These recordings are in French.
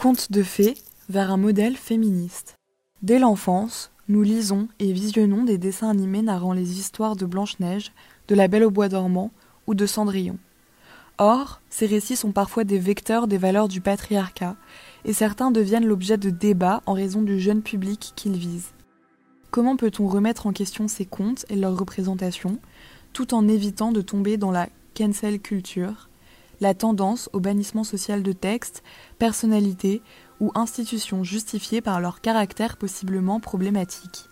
Contes de fées vers un modèle féministe. Dès l'enfance, nous lisons et visionnons des dessins animés narrant les histoires de Blanche-Neige, de la Belle au Bois dormant ou de Cendrillon. Or, ces récits sont parfois des vecteurs des valeurs du patriarcat, et certains deviennent l'objet de débats en raison du jeune public qu'ils visent. Comment peut-on remettre en question ces contes et leurs représentations, tout en évitant de tomber dans la cancel culture, la tendance au bannissement social de textes, personnalités ou institutions justifiées par leur caractère possiblement problématique.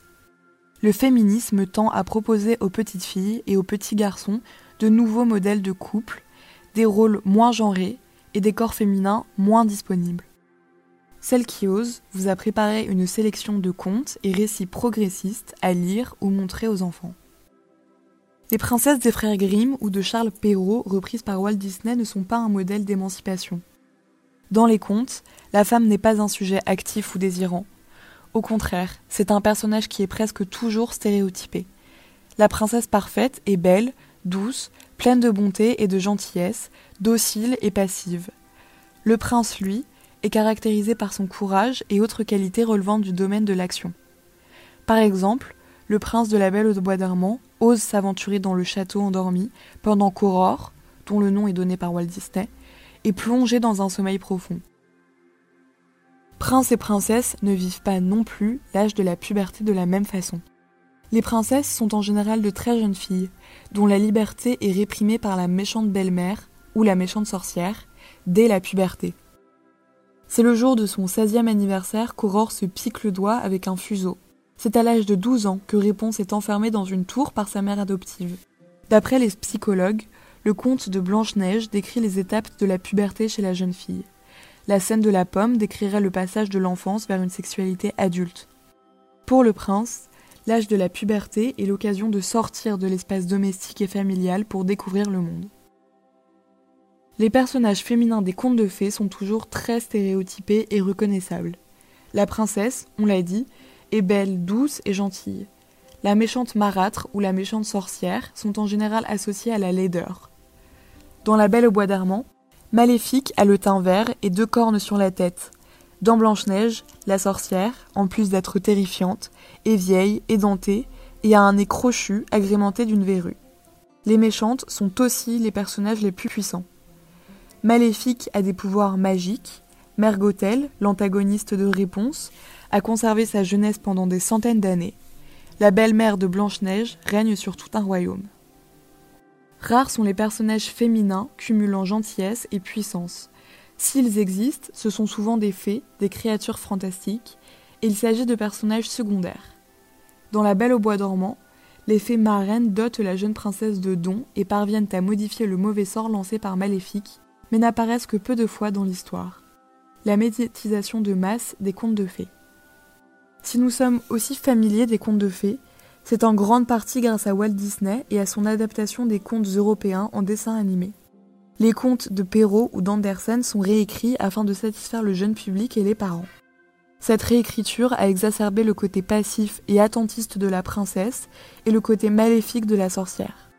Le féminisme tend à proposer aux petites filles et aux petits garçons de nouveaux modèles de couple, des rôles moins genrés et des corps féminins moins disponibles. Celle qui ose vous a préparé une sélection de contes et récits progressistes à lire ou montrer aux enfants. Les princesses des frères Grimm ou de Charles Perrault, reprises par Walt Disney, ne sont pas un modèle d'émancipation. Dans les contes, la femme n'est pas un sujet actif ou désirant. Au contraire, c'est un personnage qui est presque toujours stéréotypé. La princesse parfaite est belle, douce, pleine de bonté et de gentillesse, docile et passive. Le prince, lui, est caractérisé par son courage et autres qualités relevant du domaine de l'action. Par exemple, le prince de la Belle au Bois d'Armand ose s'aventurer dans le château endormi pendant qu'Aurore, dont le nom est donné par Walt Disney, est plongée dans un sommeil profond. Prince et princesse ne vivent pas non plus l'âge de la puberté de la même façon. Les princesses sont en général de très jeunes filles, dont la liberté est réprimée par la méchante belle-mère ou la méchante sorcière dès la puberté. C'est le jour de son 16e anniversaire qu'Aurore se pique le doigt avec un fuseau. C'est à l'âge de 12 ans que Réponse est enfermée dans une tour par sa mère adoptive. D'après les psychologues, le conte de Blanche-Neige décrit les étapes de la puberté chez la jeune fille. La scène de la pomme décrirait le passage de l'enfance vers une sexualité adulte. Pour le prince, l'âge de la puberté est l'occasion de sortir de l'espace domestique et familial pour découvrir le monde. Les personnages féminins des contes de fées sont toujours très stéréotypés et reconnaissables. La princesse, on l'a dit, est belle, douce et gentille. La méchante marâtre ou la méchante sorcière sont en général associées à la laideur. Dans La Belle au Bois d'Armand, Maléfique a le teint vert et deux cornes sur la tête. Dans Blanche-Neige, la sorcière, en plus d'être terrifiante, est vieille, édentée et a un nez crochu agrémenté d'une verrue. Les méchantes sont aussi les personnages les plus puissants. Maléfique a des pouvoirs magiques, Mergotel, l'antagoniste de Réponse, a conservé sa jeunesse pendant des centaines d'années. La belle-mère de Blanche-Neige règne sur tout un royaume. Rares sont les personnages féminins cumulant gentillesse et puissance. S'ils existent, ce sont souvent des fées, des créatures fantastiques, et il s'agit de personnages secondaires. Dans La Belle au Bois dormant, les fées marraines dotent la jeune princesse de dons et parviennent à modifier le mauvais sort lancé par Maléfique, mais n'apparaissent que peu de fois dans l'histoire. La médiatisation de masse des contes de fées. Si nous sommes aussi familiers des contes de fées, c'est en grande partie grâce à Walt Disney et à son adaptation des contes européens en dessin animé. Les contes de Perrault ou d'Andersen sont réécrits afin de satisfaire le jeune public et les parents. Cette réécriture a exacerbé le côté passif et attentiste de la princesse et le côté maléfique de la sorcière.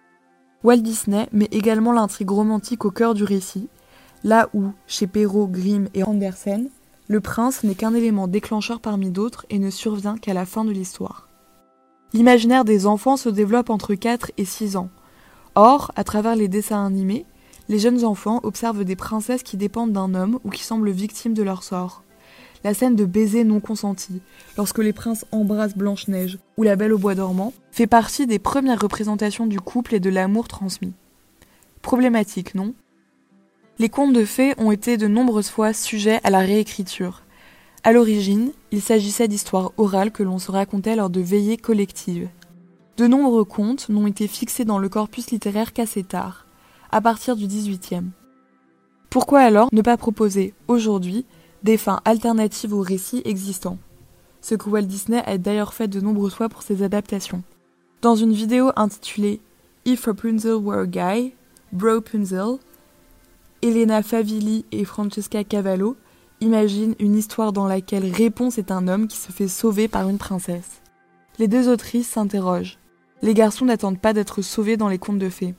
Walt Disney met également l'intrigue romantique au cœur du récit, là où, chez Perrault, Grimm et Andersen, le prince n'est qu'un élément déclencheur parmi d'autres et ne survient qu'à la fin de l'histoire. L'imaginaire des enfants se développe entre 4 et 6 ans. Or, à travers les dessins animés, les jeunes enfants observent des princesses qui dépendent d'un homme ou qui semblent victimes de leur sort. La scène de baiser non consenti, lorsque les princes embrassent Blanche-Neige ou la Belle au bois dormant, fait partie des premières représentations du couple et de l'amour transmis. Problématique, non? Les contes de fées ont été de nombreuses fois sujets à la réécriture. À l'origine, il s'agissait d'histoires orales que l'on se racontait lors de veillées collectives. De nombreux contes n'ont été fixés dans le corpus littéraire qu'assez tard, à partir du XVIIIe. Pourquoi alors ne pas proposer, aujourd'hui, des fins alternatives aux récits existants? Ce que Walt Disney a d'ailleurs fait de nombreuses fois pour ses adaptations. Dans une vidéo intitulée If Rapunzel Were a Guy, Bro Punzel, Elena Favilli et Francesca Cavallo imaginent une histoire dans laquelle Réponse est un homme qui se fait sauver par une princesse. Les deux autrices s'interrogent. Les garçons n'attendent pas d'être sauvés dans les contes de fées.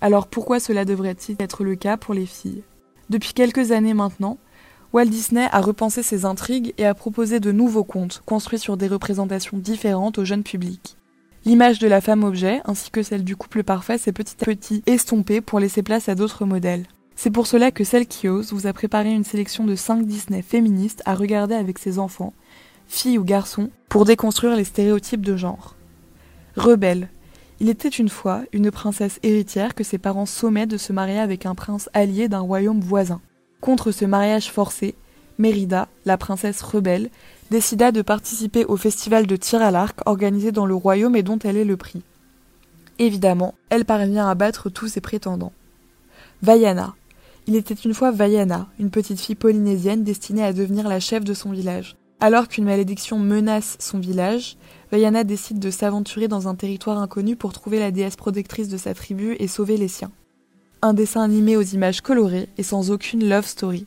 Alors pourquoi cela devrait-il être le cas pour les filles? Depuis quelques années maintenant, Walt Disney a repensé ses intrigues et a proposé de nouveaux contes, construits sur des représentations différentes au jeune public. L'image de la femme objet, ainsi que celle du couple parfait, s'est petit à petit estompée pour laisser place à d'autres modèles. C'est pour cela que Celle qui ose vous a préparé une sélection de 5 Disney féministes à regarder avec ses enfants, filles ou garçons, pour déconstruire les stéréotypes de genre. Rebelle. Il était une fois une princesse héritière que ses parents sommaient de se marier avec un prince allié d'un royaume voisin. Contre ce mariage forcé, Mérida, la princesse rebelle, décida de participer au festival de tir à l'arc organisé dans le royaume et dont elle est le prix. Évidemment, elle parvient à battre tous ses prétendants. Vaiana. Il était une fois Vaiana, une petite fille polynésienne destinée à devenir la chef de son village. Alors qu'une malédiction menace son village, Vaiana décide de s'aventurer dans un territoire inconnu pour trouver la déesse protectrice de sa tribu et sauver les siens un dessin animé aux images colorées et sans aucune love story.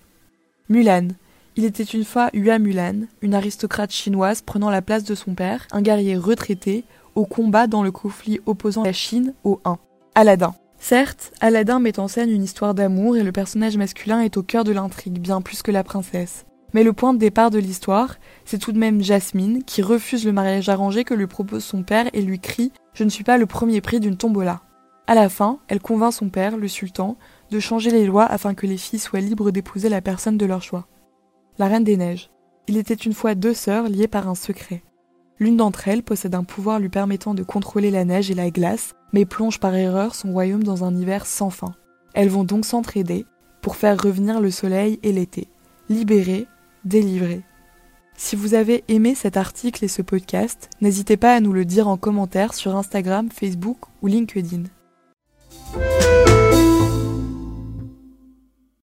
Mulan. Il était une fois Hua Mulan, une aristocrate chinoise prenant la place de son père, un guerrier retraité, au combat dans le conflit opposant la Chine au Han. Aladdin. Certes, Aladdin met en scène une histoire d'amour et le personnage masculin est au cœur de l'intrigue, bien plus que la princesse. Mais le point de départ de l'histoire, c'est tout de même Jasmine qui refuse le mariage arrangé que lui propose son père et lui crie Je ne suis pas le premier prix d'une tombola. À la fin, elle convainc son père, le sultan, de changer les lois afin que les filles soient libres d'épouser la personne de leur choix. La Reine des Neiges. Il était une fois deux sœurs liées par un secret. L'une d'entre elles possède un pouvoir lui permettant de contrôler la neige et la glace, mais plonge par erreur son royaume dans un hiver sans fin. Elles vont donc s'entraider pour faire revenir le soleil et l'été. Libérer, délivrer. Si vous avez aimé cet article et ce podcast, n'hésitez pas à nous le dire en commentaire sur Instagram, Facebook ou LinkedIn.